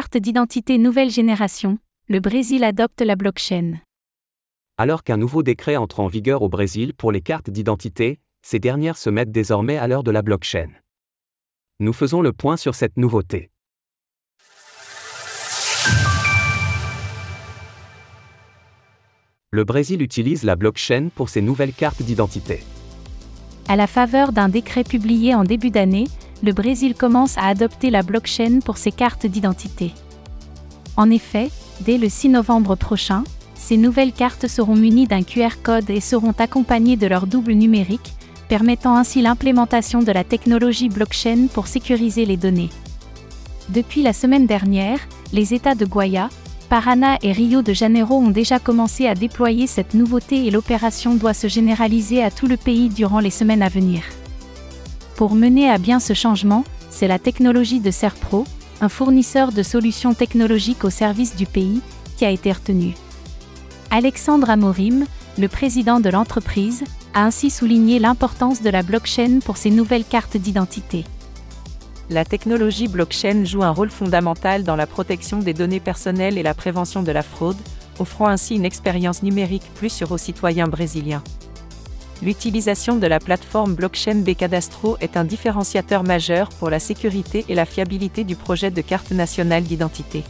carte d'identité nouvelle génération, le Brésil adopte la blockchain. Alors qu'un nouveau décret entre en vigueur au Brésil pour les cartes d'identité, ces dernières se mettent désormais à l'heure de la blockchain. Nous faisons le point sur cette nouveauté. Le Brésil utilise la blockchain pour ses nouvelles cartes d'identité. À la faveur d'un décret publié en début d'année, le Brésil commence à adopter la blockchain pour ses cartes d'identité. En effet, dès le 6 novembre prochain, ces nouvelles cartes seront munies d'un QR code et seront accompagnées de leur double numérique, permettant ainsi l'implémentation de la technologie blockchain pour sécuriser les données. Depuis la semaine dernière, les États de Guaya, Paraná et Rio de Janeiro ont déjà commencé à déployer cette nouveauté et l'opération doit se généraliser à tout le pays durant les semaines à venir. Pour mener à bien ce changement, c'est la technologie de Serpro, un fournisseur de solutions technologiques au service du pays, qui a été retenue. Alexandre Amorim, le président de l'entreprise, a ainsi souligné l'importance de la blockchain pour ces nouvelles cartes d'identité. La technologie blockchain joue un rôle fondamental dans la protection des données personnelles et la prévention de la fraude, offrant ainsi une expérience numérique plus sûre aux citoyens brésiliens l'utilisation de la plateforme blockchain Bcadastro est un différenciateur majeur pour la sécurité et la fiabilité du projet de carte nationale d'identité.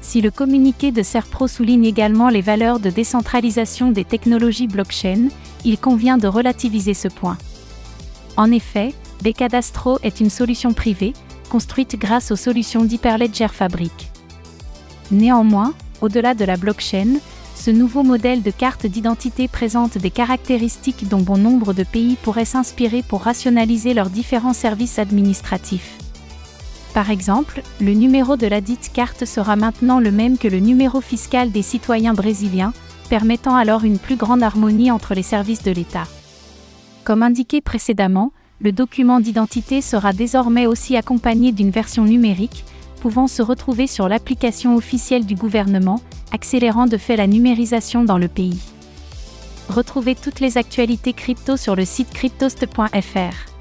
Si le communiqué de Serpro souligne également les valeurs de décentralisation des technologies blockchain, il convient de relativiser ce point. En effet, Bcadastro est une solution privée, construite grâce aux solutions d'Hyperledger Fabric. Néanmoins, au-delà de la blockchain, ce nouveau modèle de carte d'identité présente des caractéristiques dont bon nombre de pays pourraient s'inspirer pour rationaliser leurs différents services administratifs. Par exemple, le numéro de la dite carte sera maintenant le même que le numéro fiscal des citoyens brésiliens, permettant alors une plus grande harmonie entre les services de l'État. Comme indiqué précédemment, le document d'identité sera désormais aussi accompagné d'une version numérique, pouvant se retrouver sur l'application officielle du gouvernement, accélérant de fait la numérisation dans le pays. Retrouvez toutes les actualités crypto sur le site cryptost.fr.